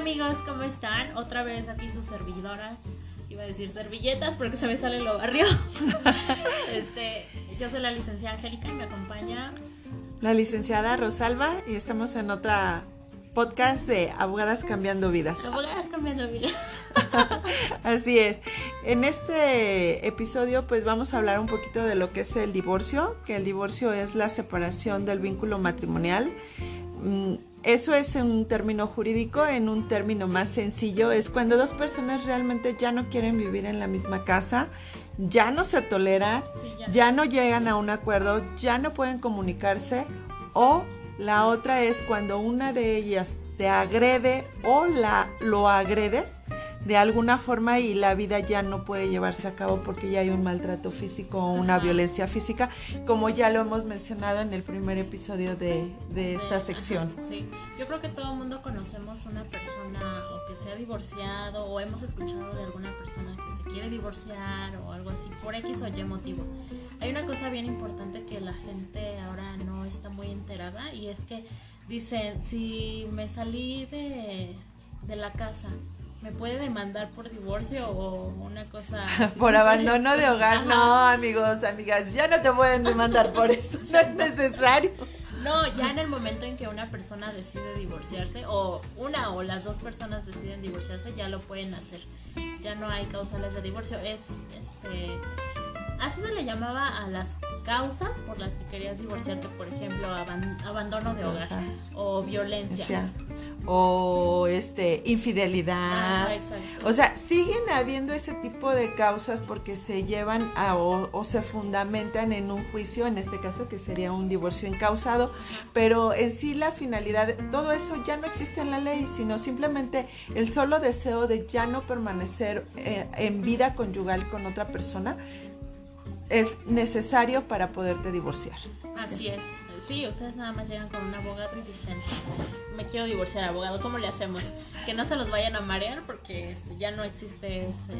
amigos, ¿cómo están? Otra vez aquí sus servidoras. Iba a decir servilletas porque se me sale lo barrio. este, yo soy la licenciada Angélica y me acompaña la licenciada Rosalba y estamos en otra podcast de Abogadas Cambiando Vidas. Abogadas Cambiando Vidas. Así es. En este episodio pues vamos a hablar un poquito de lo que es el divorcio, que el divorcio es la separación del vínculo matrimonial. Eso es un término jurídico, en un término más sencillo, es cuando dos personas realmente ya no quieren vivir en la misma casa, ya no se toleran, ya. ya no llegan a un acuerdo, ya no pueden comunicarse o la otra es cuando una de ellas te agrede o la lo agredes de alguna forma y la vida ya no puede llevarse a cabo porque ya hay un maltrato físico o una violencia física, como ya lo hemos mencionado en el primer episodio de, esta sección. sí, yo creo que todo el mundo conocemos una persona o que se ha divorciado o hemos escuchado de alguna persona que se quiere divorciar o algo así, por X o Y motivo. Hay una cosa bien importante que la gente ahora no está muy enterada y es que dicen, si me salí de, de la casa, me puede demandar por divorcio o una cosa por abandono de hogar no amigos amigas ya no te pueden demandar por eso no es necesario. No ya en el momento en que una persona decide divorciarse o una o las dos personas deciden divorciarse ya lo pueden hacer. Ya no hay causales de divorcio es este así se le llamaba a las causas por las que querías divorciarte, por ejemplo, abandono de hogar o violencia. O este infidelidad. o sea, siguen habiendo ese tipo de causas porque se llevan a, o, se fundamentan en un juicio, en este caso que sería un divorcio incausado, pero en sí la finalidad, todo eso ya no existe en la ley, sino simplemente el solo deseo de ya no permanecer eh, en vida conyugal con otra persona es necesario para poderte divorciar. Así es. Sí, ustedes nada más llegan con un abogado y dicen, me quiero divorciar, abogado, ¿cómo le hacemos? Que no se los vayan a marear porque este, ya no existe ese...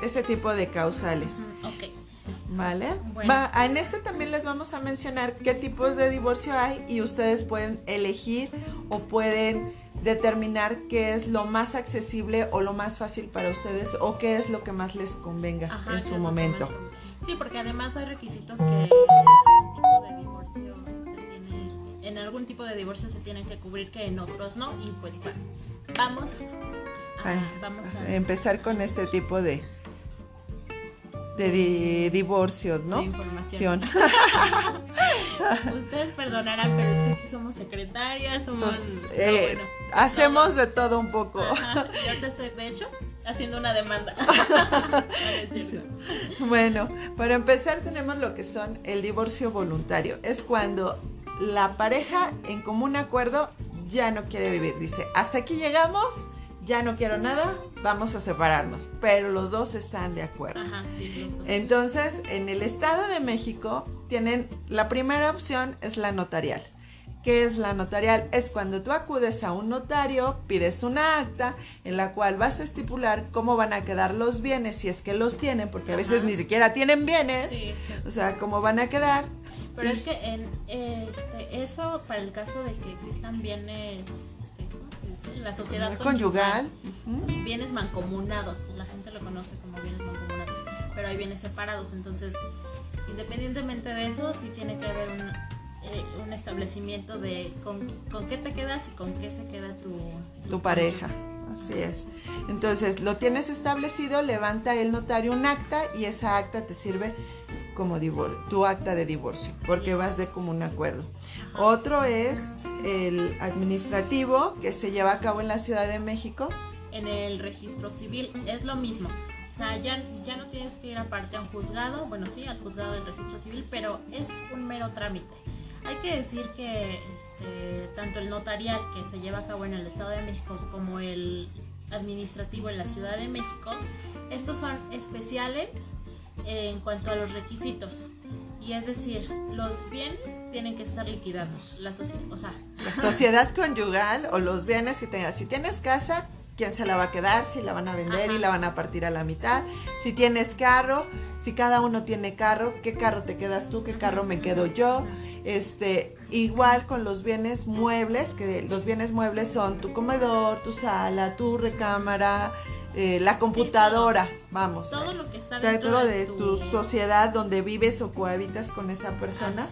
Ese tipo de causales. ok. ¿Vale? en este también les vamos a mencionar qué tipos de divorcio hay y ustedes pueden elegir o pueden determinar qué es lo más accesible o lo más fácil para ustedes o qué es lo que más les convenga en su momento. Sí, porque además hay requisitos que en algún tipo de divorcio se tienen que cubrir que en otros no. Y pues bueno, vamos a, vamos a empezar con este tipo de de divorcios, ¿no? De información. Ustedes perdonarán, pero es que aquí somos secretarias, somos... Eh, hacemos de todo un poco. Yo te estoy, de hecho, haciendo una demanda. bueno, para empezar tenemos lo que son el divorcio voluntario. Es cuando la pareja en común acuerdo ya no quiere vivir. Dice, hasta aquí llegamos, ya no quiero nada, vamos a separarnos. Pero los dos están de acuerdo. Entonces, en el Estado de México tienen, la primera opción es la notarial. ¿Qué es la notarial? Es cuando tú acudes a un notario, pides una acta en la cual vas a estipular cómo van a quedar los bienes, si es que los tienen, porque a veces ni siquiera tienen bienes. o sea, cómo van a quedar. Pero es que en este, eso, para el caso de que existan bienes, este, ¿cómo se dice? La sociedad conyugal. Bienes mancomunados, la gente lo conoce como bienes mancomunados, pero hay bienes separados, entonces, independientemente de eso, sí tiene que haber un eh, un establecimiento de con, qué te quedas y con qué se queda tu, tu, pareja. Así es. Entonces, lo tienes establecido, levanta el notario un acta y esa acta te sirve como tu acta de divorcio, porque vas de común acuerdo. Otro es el administrativo que se lleva a cabo en la Ciudad de México. En el registro civil es lo mismo. O sea, ya, ya no tienes que ir aparte a un juzgado, bueno, sí, al juzgado del registro civil, pero es un mero trámite. Hay que decir que este, tanto el notarial que se lleva a cabo en el Estado de México como el administrativo en la Ciudad de México, estos son especiales en cuanto a los requisitos. Y es decir, los bienes tienen que estar liquidados. La, o sea, la sociedad conyugal o los bienes que tengas. Si tienes casa, quién se la va a quedar, si la van a vender y la van a partir a la mitad. Si tienes carro, si cada uno tiene carro, qué carro te quedas tú, qué carro me quedo yo. Este, igual con los bienes muebles, que los bienes muebles son tu comedor, tu sala, tu recámara, eh, la computadora, vamos. Todo lo que está dentro, de, tu... sociedad donde vives o cohabitas con esa persona,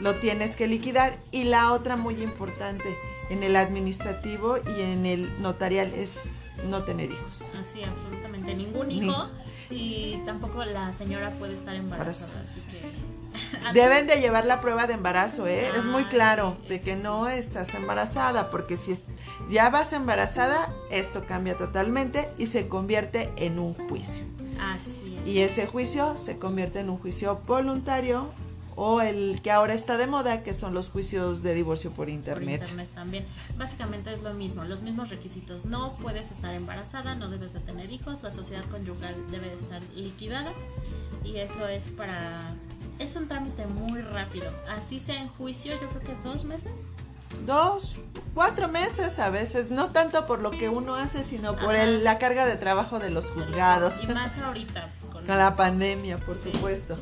lo tienes que liquidar. Y la otra muy importante, en el administrativo y en el notarial, es no tener hijos. Así, absolutamente ningún hijo. Y tampoco la señora puede estar embarazada, así que... Deben de llevar la prueba de embarazo, ¿eh? es muy claro de que no estás embarazada, porque si ya vas embarazada, esto cambia totalmente y se convierte en un juicio. Así es. Y ese juicio se convierte en un juicio voluntario o el que ahora está de moda, que son los juicios de divorcio por internet. Por internet también. Básicamente es lo mismo, los mismos requisitos. No puedes estar embarazada, no debes de tener hijos, la sociedad conyugal debe de estar liquidada y eso es para... Es un trámite muy rápido. Así sea en juicio, yo creo que dos meses. Dos, cuatro meses a veces, no tanto por lo que uno hace, sino por el, la carga de trabajo de los juzgados. Y más ahorita. Con, la pandemia, por supuesto.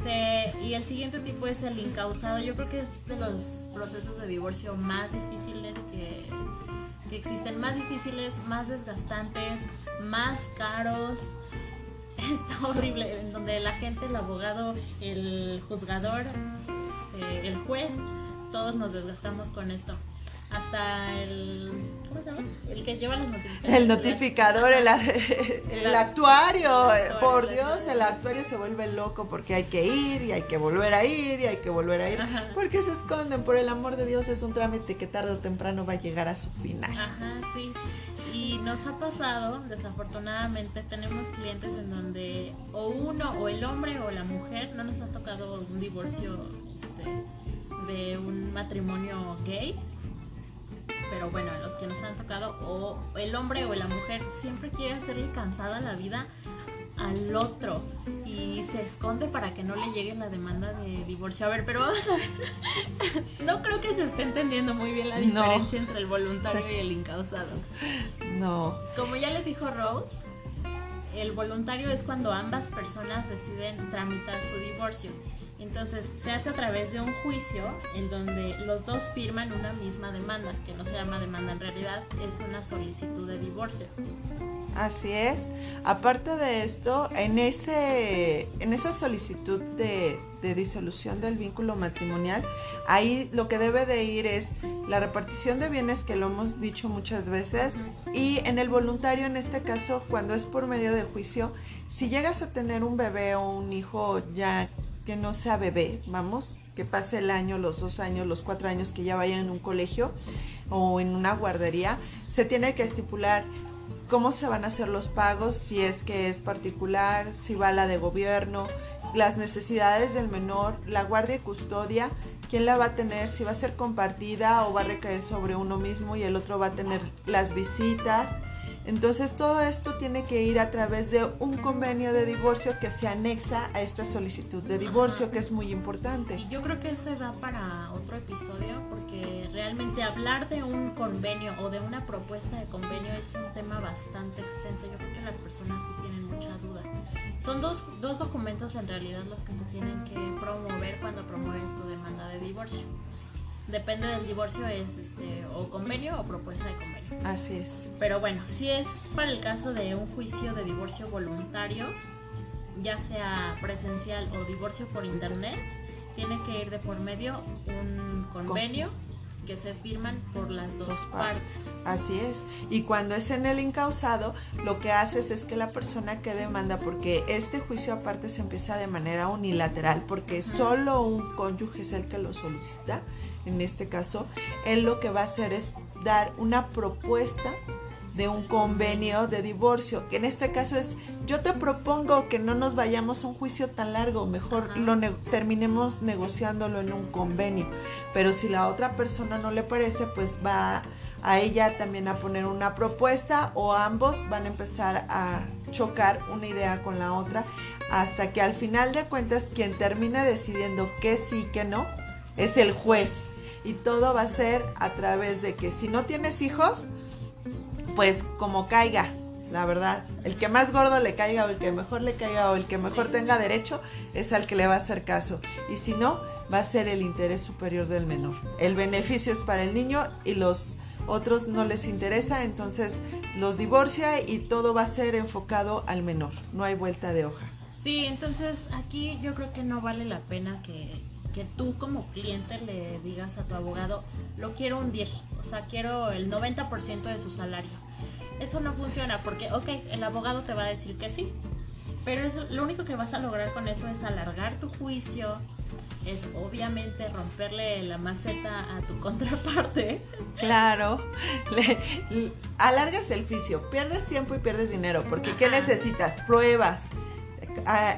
Este, y el siguiente tipo es el incausado. Yo creo que es de los procesos de divorcio más difíciles que, que existen, más difíciles, más desgastantes, más caros. Está horrible, en donde la gente, el abogado, el juzgador, este, el juez, todos nos desgastamos con esto hasta el ¿cómo se llama? El que lleva los notificadores. El notificador, el, el, actuario, por Dios, el actuario se vuelve loco porque hay que ir y hay que volver a ir y hay que volver a ir. Porque se esconden, por el amor de Dios, es un trámite que tarde o temprano va a llegar a su final. Ajá, sí. Y nos ha pasado, desafortunadamente, tenemos clientes en donde o uno, o el hombre o la mujer, no nos ha tocado un divorcio este, de un matrimonio gay pero bueno, los que nos han tocado, o el hombre o la mujer siempre quiere hacerle cansada la vida al otro y se esconde para que no le llegue la demanda de divorcio. A ver, pero vamos a ver. No creo que se esté entendiendo muy bien la diferencia entre el voluntario y el incausado. No. Como ya les dijo Rose, el voluntario es cuando ambas personas deciden tramitar su divorcio entonces se hace a través de un juicio en donde los dos firman una misma demanda, que no se llama demanda en realidad, es una solicitud de divorcio. Así es. Aparte de esto, en ese, en esa solicitud de, de, disolución del vínculo matrimonial, ahí lo que debe de ir es la repartición de bienes, que lo hemos dicho muchas veces, y en el voluntario, en este caso, cuando es por medio de juicio, si llegas a tener un bebé o un hijo ya que no sea bebé, vamos, que pase el año, los dos años, los cuatro años que ya vayan en un colegio o en una guardería, se tiene que estipular cómo se van a hacer los pagos, si es que es particular, si va la de gobierno, las necesidades del menor, la guardia y custodia, quién la va a tener, si va a ser compartida o va a recaer sobre uno mismo y el otro va a tener las visitas, entonces todo esto tiene que ir a través de un convenio de divorcio que se anexa a esta solicitud de divorcio, que es muy importante. Y yo creo que se da para otro episodio porque realmente hablar de un convenio o de una propuesta de convenio es un tema bastante extenso. Yo creo que las personas sí tienen mucha duda. Son dos, dos documentos en realidad los que se tienen que promover cuando promueves tu demanda de divorcio depende del divorcio es este o convenio o propuesta de convenio. Así es. Pero bueno, si es para el caso de un juicio de divorcio voluntario, ya sea presencial o divorcio por internet, tiene que ir de por medio un convenio que se firman por las dos, partes. Así es. Y cuando es en el incausado, lo que haces es que la persona que demanda, porque este juicio aparte se empieza de manera unilateral, porque solo un cónyuge es el que lo solicita en este caso, él lo que va a hacer es dar una propuesta de un convenio de divorcio, que en este caso es, yo te propongo que no nos vayamos a un juicio tan largo, mejor lo terminemos negociándolo en un convenio, pero si la otra persona no le parece, pues va a ella también a poner una propuesta o ambos van a empezar a chocar una idea con la otra hasta que al final de cuentas quien termina decidiendo que sí, que no, es el juez. Y todo va a ser a través de que si no tienes hijos, pues como caiga. la verdad. El que más gordo le caiga o el que mejor le caiga o el que mejor tenga derecho es al que le va a hacer caso. Y si no, va a ser el interés superior del menor. El beneficio es para el niño y los otros no les interesa, entonces los divorcia y todo va a ser enfocado al menor. No hay vuelta de hoja. Sí, entonces aquí yo creo que no vale la pena que, que tú como cliente le digas a tu abogado, lo quiero un 10, o sea, quiero el 90% de su salario. Eso no funciona porque, ok, el abogado te va a decir que sí, pero eso, lo único que vas a lograr con eso es alargar tu juicio, es obviamente romperle la maceta a tu contraparte. Claro, le, alargas el juicio, pierdes tiempo y pierdes dinero, porque ¿qué necesitas? Pruebas.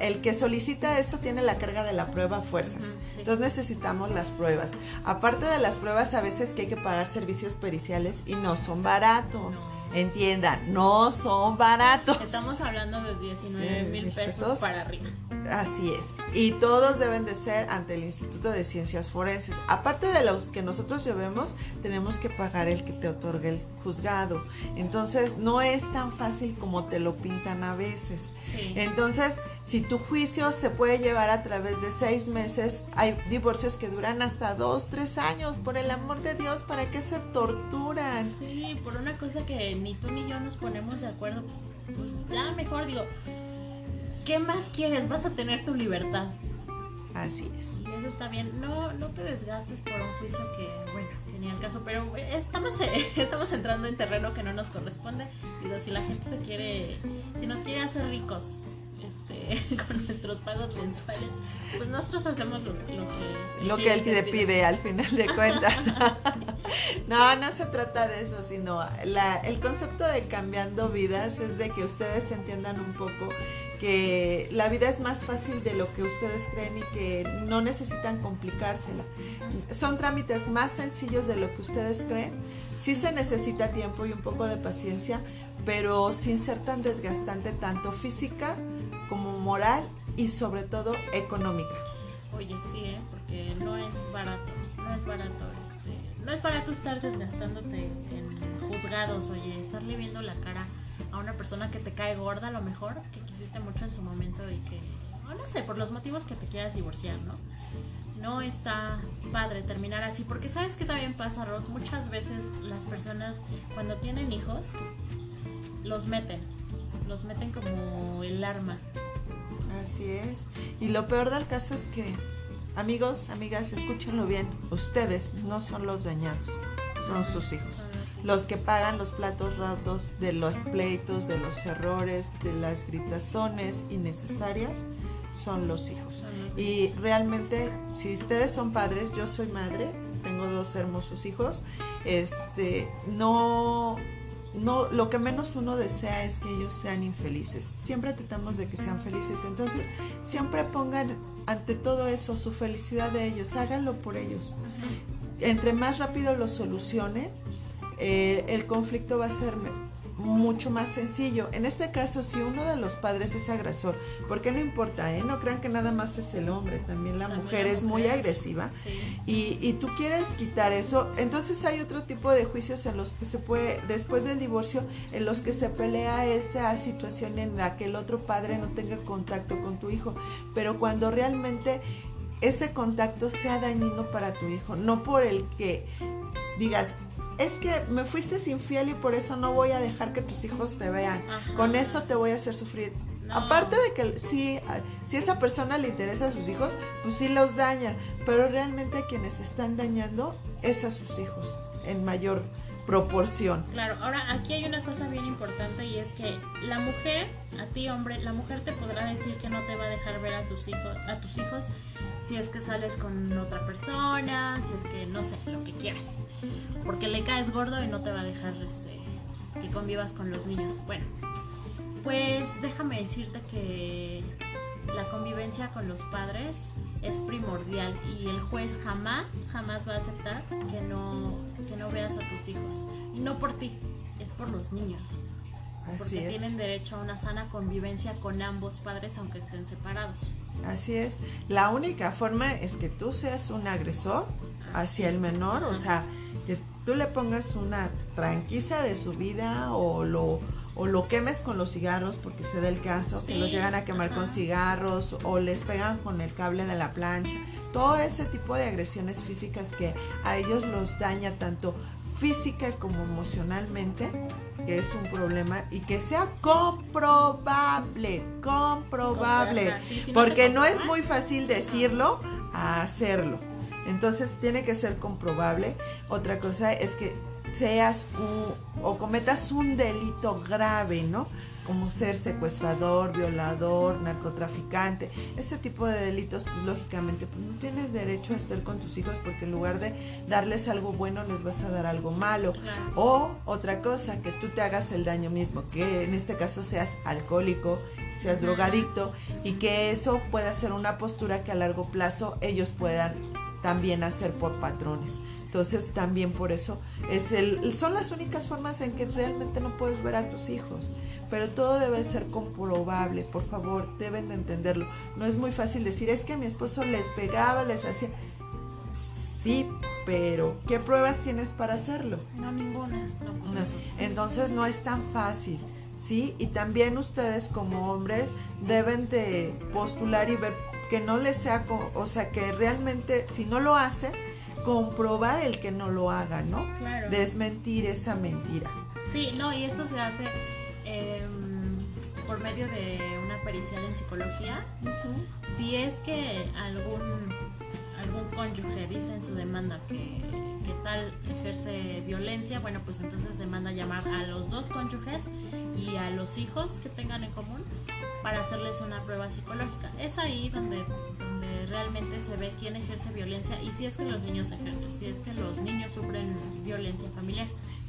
El que solicita esto tiene la carga de la prueba a fuerzas. Entonces necesitamos las pruebas. Aparte de las pruebas, a veces que hay que pagar servicios periciales y no son baratos. Entiendan, no son baratos. Estamos hablando de 19 mil pesos para arriba. Así es. Y todos deben de ser ante el Instituto de Ciencias Forenses. Aparte de los que nosotros llevemos, tenemos que pagar el que te otorgue el juzgado. Entonces, no es tan fácil como te lo pintan a veces. Entonces, si tu juicio se puede llevar a través de seis meses, hay divorcios que duran hasta dos, tres años. Por el amor de Dios, ¿para qué se torturan? Sí, por una cosa que ni tú ni yo nos ponemos de acuerdo. Pues ya mejor digo ¿Qué más quieres? Vas a tener tu libertad. Así es. Y eso está bien. No, no te desgastes por un juicio que, bueno, tenía el caso, pero estamos, estamos entrando en terreno que no nos corresponde. Digo, si la gente se quiere, si nos quiere hacer ricos este, con nuestros pagos mensuales, pues nosotros hacemos lo, que... Lo que él te pide. al final de cuentas. no, no se trata de eso, sino la, el concepto de cambiando vidas es de que ustedes entiendan un poco que la vida es más fácil de lo que ustedes creen y que no necesitan complicársela. Son trámites más sencillos de lo que ustedes creen. Sí se necesita tiempo y un poco de paciencia, pero sin ser tan desgastante tanto física como moral y sobre todo económica. Oye, sí, ¿eh? porque no es barato, no es barato. Este, no es barato estar desgastándote en juzgados, oye, estarle viendo la cara a una persona que te cae gorda a lo mejor, que quisiste mucho en su momento y que, no, sé, por los motivos que te quieras divorciar, ¿no? No está padre terminar así, porque sabes que también pasa, Ros, muchas veces las personas cuando tienen hijos, los meten, los meten como el arma. Así es. Y lo peor del caso es que, amigos, amigas, escúchenlo bien, ustedes no son los dañados, son sus hijos los que pagan los platos ratos de los pleitos, de los errores, de las gritazones innecesarias, son los hijos. Y realmente, si ustedes son padres, yo soy madre, tengo dos hermosos hijos, este, no, no, lo que menos uno desea es que ellos sean infelices. Siempre tratamos de que sean felices. Entonces, siempre pongan ante todo eso su felicidad de ellos, háganlo por ellos. Entre más rápido lo solucionen, eh, el conflicto va a ser mucho más sencillo. En este caso, si uno de los padres es agresor, porque no importa, ¿eh? No crean que nada más es el hombre, también la mujer es muy agresiva. Y, y, tú quieres quitar eso, entonces hay otro tipo de juicios en los que se puede, después del divorcio, en los que se pelea esa situación en la que el otro padre no tenga contacto con tu hijo. Pero cuando realmente ese contacto sea dañino para tu hijo, no por el que digas, es que me fuiste infiel y por eso no voy a dejar que tus hijos te vean. Con eso te voy a hacer sufrir. Aparte de que si, si esa persona le interesa a sus hijos, pues sí los daña. Pero realmente a quienes están dañando es a sus hijos en mayor proporción. Claro, ahora aquí hay una cosa bien importante y es que la mujer, a ti hombre, la mujer te podrá decir que no te va a dejar ver a sus hijos, a tus hijos si es que sales con otra persona, si es que no sé, lo que quieras porque le caes gordo y no te va a dejar este, que convivas con los niños. Bueno, pues déjame decirte que la convivencia con los padres es primordial y el juez jamás, jamás va a aceptar que no, que no veas a tus hijos. Y no por ti, es por los niños. porque tienen derecho a una sana convivencia con ambos padres aunque estén separados. Así es. La única forma es que tú seas un agresor hacia el menor, o sea, que tú le pongas una tranquiza de su vida o lo o lo quemes con los cigarros, porque se da el caso, que los llegan a quemar con cigarros o les pegan con el cable de la plancha. Todo ese tipo de agresiones físicas que a ellos los daña tanto física como emocionalmente, que es un problema y que sea comprobable, comprobable, porque no es muy fácil decirlo a hacerlo. Entonces tiene que ser comprobable. Otra cosa es que seas un, o cometas un delito grave, ¿no? Como ser secuestrador, violador, narcotraficante, ese tipo de delitos, pues lógicamente, pues no tienes derecho a estar con tus hijos porque en lugar de darles algo bueno, les vas a dar algo malo. O otra cosa, que tú te hagas el daño mismo, que en este caso seas alcohólico, seas drogadicto y que eso pueda ser una postura que a largo plazo ellos puedan también hacer por patrones. Entonces también por eso es el, son las únicas formas en que realmente no puedes ver a tus hijos. Pero todo debe ser comprobable, por favor, deben de entenderlo. No es muy fácil decir, es que mi esposo les pegaba, les hacía... Sí, pero ¿qué pruebas tienes para hacerlo? No, ninguna. Pues, Entonces no es tan fácil. ¿sí? Y también ustedes como hombres deben de postular y ver que no les sea, o sea, que realmente si no lo hacen, comprobar el que no lo haga, ¿no? Claro. Desmentir esa mentira. Sí, no, y esto se hace em, por medio de una pericial en psicología. Si es que algún, algún cónyuge dice en su demanda que, que tal ejerce violencia, bueno, pues entonces demanda llamar a los dos cónyuges y a los hijos que tengan en común para hacerles una prueba psicológica. Es ahí donde realmente se ve quién ejerce violencia y si es que los niños si es que los niños sufren violencia familiar.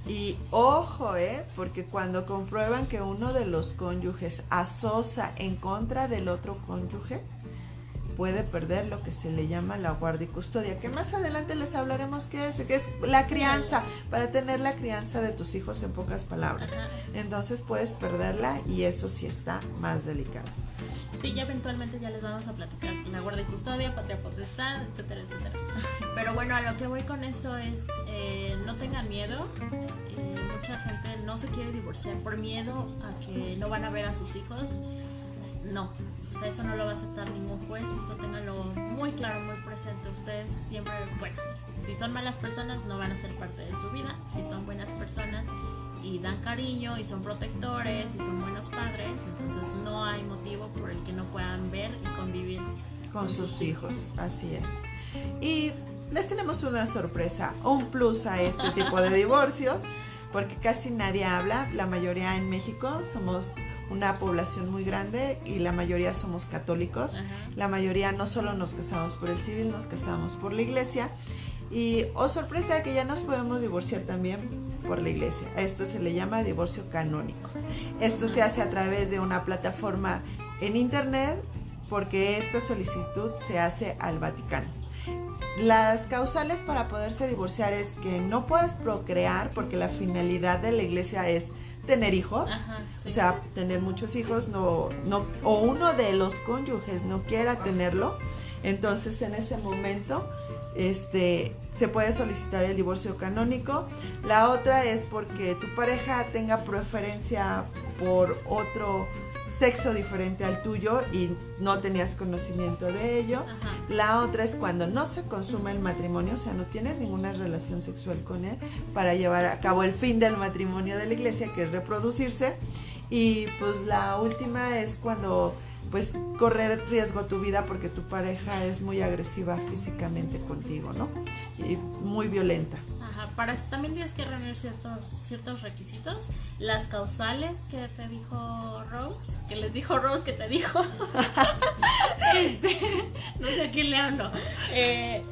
Y ojo, ¿eh? Porque cuando comprueban que uno de los cónyuges asocia en contra del otro cónyuge, puede perder lo que se le llama la guardia y custodia, que más adelante les hablaremos qué es, que es la crianza, para tener la crianza de tus hijos en pocas palabras. Entonces puedes perderla y eso sí está más delicado. Sí, ya eventualmente ya les vamos a platicar la guardia y custodia, patria potestad, etcétera, etcétera. Pero bueno, a lo que voy con esto es, eh, no tengan miedo. Eh, mucha gente no se quiere divorciar por miedo a que no van a ver a sus hijos. No, o sea, eso no lo va a aceptar ningún juez, eso ténganlo muy claro, muy presente. Ustedes siempre, bueno, si son malas personas no van a ser parte de su vida, si son buenas personas y dan cariño y son protectores y son buenos padres, entonces no hay motivo por el que no puedan ver y convivir con, sus hijos. Así es. Y les tenemos una sorpresa, un plus a este tipo de divorcios, porque casi nadie habla, la mayoría en México somos una población muy grande y la mayoría somos católicos. La mayoría no solo nos casamos por el civil, nos casamos por la iglesia. Y, oh sorpresa, que ya nos podemos divorciar también por la iglesia. A esto se le llama divorcio canónico. Esto se hace a través de una plataforma en internet porque esta solicitud se hace al Vaticano. Las causales para poderse divorciar es que no puedes procrear porque la finalidad de la iglesia es tener hijos, o sea, tener muchos hijos, no, no, o uno de los cónyuges no quiera tenerlo, entonces en ese momento este, se puede solicitar el divorcio canónico. La otra es porque tu pareja tenga preferencia por otro sexo diferente al tuyo y no tenías conocimiento de ello. La otra es cuando no se consume el matrimonio, o sea, no tienes ninguna relación sexual con él para llevar a cabo el fin del matrimonio de la iglesia, que es reproducirse. Y pues la última es cuando pues correr riesgo tu vida porque tu pareja es muy agresiva físicamente contigo, ¿no? Y muy violenta. Para también tienes que reunir ciertos, ciertos requisitos. Las causales que te dijo Rose, que les dijo Rose que te dijo. Este, no sé a quién le hablo. Eh,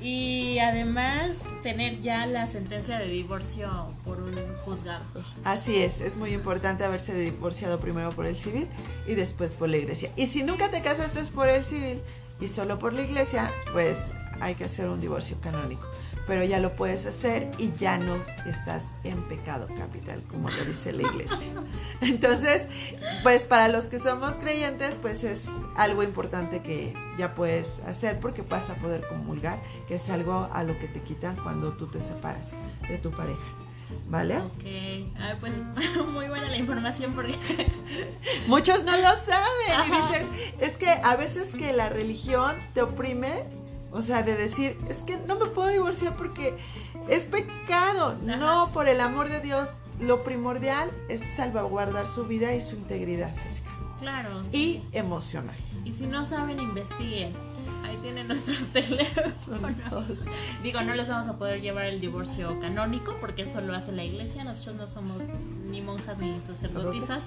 y además tener ya la sentencia de divorcio por un juzgado. Así es, es muy importante haberse divorciado primero por el civil y después por la iglesia. Y si nunca te casaste por el civil y solo por la iglesia, pues hay que hacer un divorcio canónico pero ya lo puedes hacer y ya no estás en pecado capital, como te dice la iglesia. Entonces, pues para los que somos creyentes, pues es algo importante que ya puedes hacer porque vas a poder comulgar, que es algo a lo que te quitan cuando tú te separas de tu pareja. ¿Vale? Ok, ah, pues muy buena la información porque... Muchos no lo saben y dices, es que a veces que la religión te oprime, o sea, de decir, es que no me puedo divorciar porque es pecado. No, por el amor de Dios, lo primordial es salvaguardar su vida y su integridad física. Claro. Y emocional. Y si no saben, investiguen. Tienen nuestros teléfonos. Digo, no les vamos a poder llevar el divorcio canónico porque eso lo hace la iglesia. Nosotros no somos ni monjas ni sacerdotisas,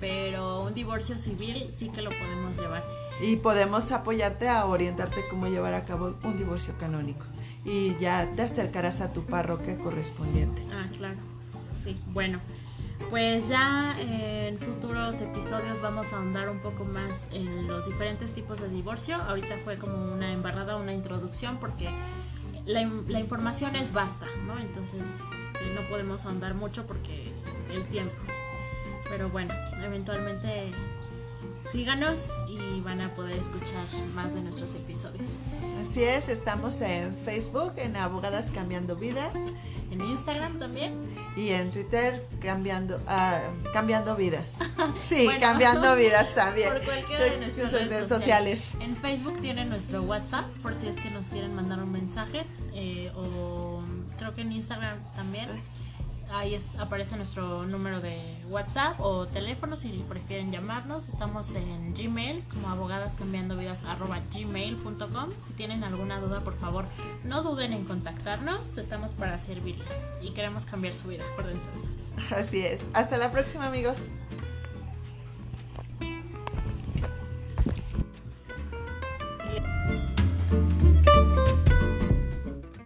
pero un divorcio civil sí que lo podemos llevar. Y podemos apoyarte a orientarte cómo llevar a cabo un divorcio canónico. Y ya te acercarás a tu parroquia correspondiente. Ah, claro. Sí, bueno. Pues ya en futuros episodios vamos a ahondar un poco más en los diferentes tipos de divorcio. Ahorita fue como una embarrada, una introducción, porque la, información es vasta, ¿no? Entonces este, no podemos ahondar mucho porque el tiempo. Pero bueno, eventualmente síganos y van a poder escuchar más de nuestros episodios. Así es, estamos en Facebook, en Abogadas Cambiando Vidas. En Instagram también. Y en Twitter, Cambiando, uh, cambiando Vidas. Sí, Cambiando Vidas también. Por cualquiera de nuestras redes sociales. En Facebook tienen nuestro WhatsApp, por si es que nos quieren mandar un mensaje. Eh, o creo que en Instagram también ahí aparece nuestro número de WhatsApp o teléfono si prefieren llamarnos. Estamos en Gmail como abogadascambiandovidas.gmail.com. Si tienen alguna duda, por favor, no duden en contactarnos. Estamos para servirles y queremos cambiar su vida. Acuérdense de eso. Así es. Hasta la próxima, amigos.